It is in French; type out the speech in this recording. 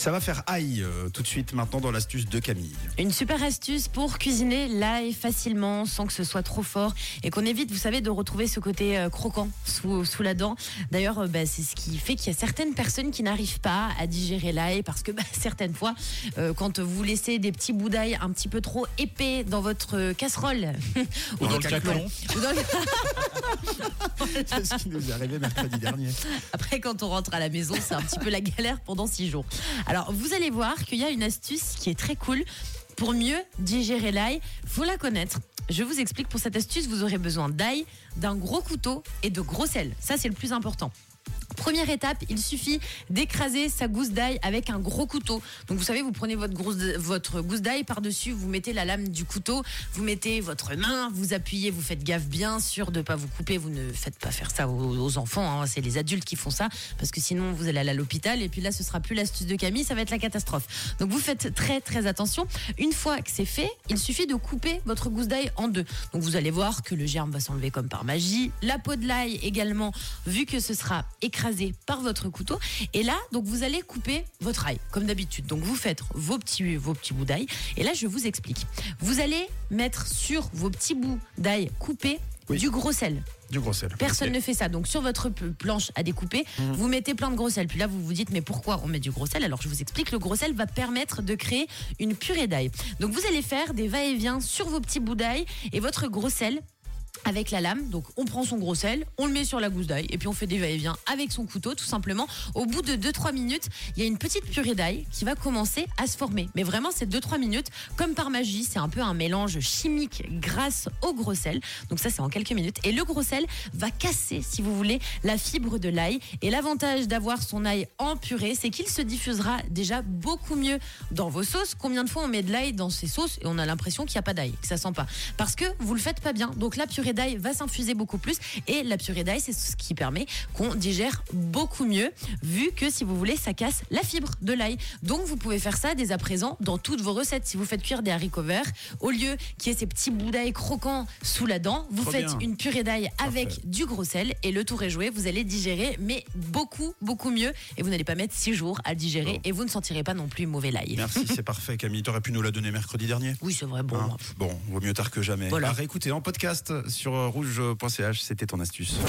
Ça va faire aïe euh, tout de suite maintenant dans l'astuce de Camille. Une super astuce pour cuisiner l'ail facilement sans que ce soit trop fort et qu'on évite, vous savez, de retrouver ce côté euh, croquant sous, sous la dent. D'ailleurs, euh, bah, c'est ce qui fait qu'il y a certaines personnes qui n'arrivent pas à digérer l'ail parce que bah, certaines fois, euh, quand vous laissez des petits bouts d'ail un petit peu trop épais dans votre casserole Ou dans le caclon. ou dans le- C'est ce qui nous est arrivé mercredi dernier. Après, quand on rentre à la maison, c'est un petit peu la galère pendant six jours. Alors, vous allez voir qu'il y a une astuce qui est très cool pour mieux digérer l'ail. Faut la connaître. Je vous explique. Pour cette astuce, vous aurez besoin d'ail, d'un gros couteau et de gros sel. Ça, c'est le plus important. Première étape, il suffit d'écraser sa gousse d'ail avec un gros couteau. Donc vous savez, vous prenez votre, votre gousse d'ail par-dessus, vous mettez la lame du couteau, vous mettez votre main, vous appuyez, vous faites gaffe bien sûr de pas vous couper. Vous ne faites pas faire ça aux, aux enfants, hein. c'est les adultes qui font ça parce que sinon vous allez aller à l'hôpital et puis là ce sera plus l'astuce de Camille, ça va être la catastrophe. Donc vous faites très très attention. Une fois que c'est fait, il suffit de couper votre gousse d'ail en deux. Donc vous allez voir que le germe va s'enlever comme par magie. La peau de l'ail également, vu que ce sera écrasé par votre couteau. Et là, donc vous allez couper votre ail comme d'habitude. Donc vous faites vos petits vos petits bouts d'ail. Et là, je vous explique. Vous allez mettre sur vos petits bouts d'ail coupés Oui. du gros sel. Du gros sel. Personne ne fait ça. Donc sur votre planche à découper, vous mettez plein de gros sel. Puis là, vous vous dites, mais pourquoi on met du gros sel? Alors je vous explique, le gros sel va permettre de créer une purée d'ail. Donc vous allez faire des va-et-vient sur vos petits bouts d'ail et votre gros sel. Avec la lame, donc on prend son gros sel, on le met sur la gousse d'ail et puis on fait des va-et-vient avec son couteau tout simplement. Au bout de 2-3 minutes, il y a une petite purée d'ail qui va commencer à se former. Mais vraiment, c'est 2-3 minutes, comme par magie, c'est un peu un mélange chimique grâce au gros sel. Donc ça, c'est en quelques minutes. Et le gros sel va casser, si vous voulez, la fibre de l'ail. Et l'avantage d'avoir son ail en purée, c'est qu'il se diffusera déjà beaucoup mieux dans vos sauces. Combien de fois on met de l'ail dans ces sauces et on a l'impression qu'il n'y a pas d'ail, que ça sent pas? Parce que vous le faites pas bien. Donc la purée d'ail va s'infuser beaucoup plus. Et la purée d'ail, c'est ce qui permet qu'on digère beaucoup mieux, vu que si vous voulez, ça casse la fibre de l'ail. Donc vous pouvez faire ça dès à présent dans toutes vos recettes. Si vous faites cuire des haricots verts, au lieu qu'il y ait ces petits bouts d'ail croquants sous la dent, vous faites une purée d'ail avec du gros sel et le tour est joué. Vous allez digérer, mais beaucoup, beaucoup mieux. Et vous n'allez pas mettre six jours à digérer et vous ne sentirez pas non plus mauvais l'ail. Merci, c'est parfait Camille. T'aurais pu nous la donner mercredi dernier Oui, c'est vrai. Bon, Hein bon, vaut mieux tard que jamais. Voilà. À réécouter en podcast sur rouge.ch, c'était ton astuce.